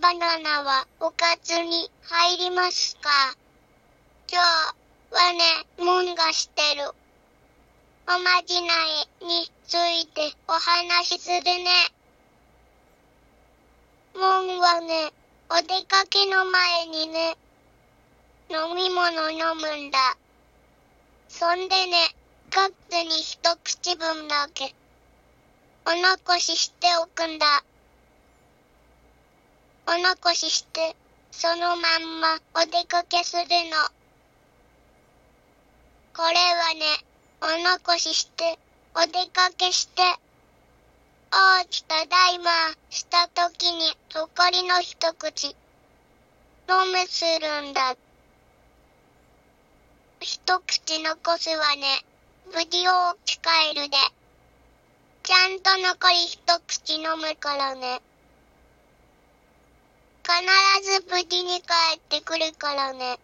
魚はおかずに入りますか？今日はね、もんがしてる。おまじないについてお話しするね。もんはね、お出かけの前にね、飲み物飲むんだ。そんでね、カップに一口分だけ、お残ししておくんだ。お残しして、そのまんまお出かけするの。これはね、お残しして、お出かけして、おーちただいま、したときに残りの一口、飲むするんだ。一口残すはね、無事を置き換えるで。ちゃんと残り一口飲むからね。必ず無事に帰ってくるからね。っ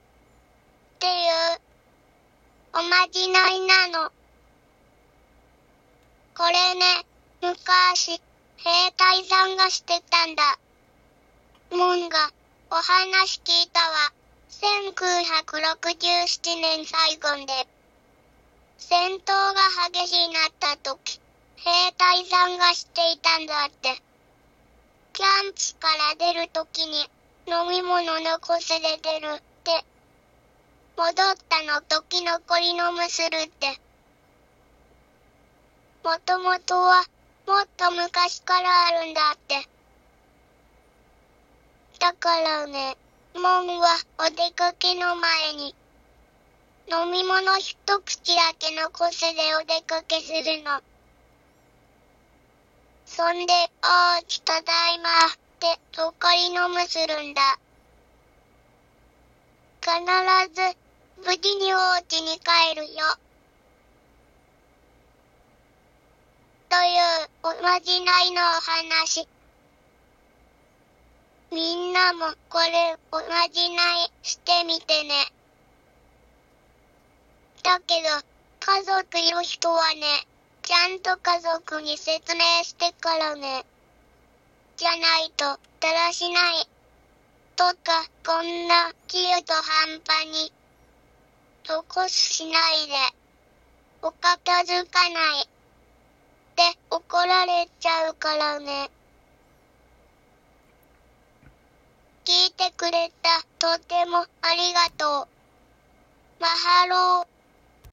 ていう、おまじないなの。これね、昔、兵隊さんがしてたんだ。もんが、お話聞いたわ。1967年最後で、戦闘が激しいなった時、兵隊さんがしていたんだって。キャンプから出るときに飲み物残すで出るって。戻ったの時残り飲むするって。もともとはもっと昔からあるんだって。だからね、もんはお出かけの前に飲み物一口だけ残すでお出かけするの。そんで、おーちただいまってとっかり飲むするんだ。必ず無事にお家に帰るよ。というおまじないのお話。みんなもこれおまじないしてみてね。だけど、家族いる人はね、ちゃんと家族に説明してからね。じゃないと、だらしない。とか、こんな、中途半端に、残しないで、お片付かない。って怒られちゃうからね。聞いてくれた、とてもありがとう。マハロー。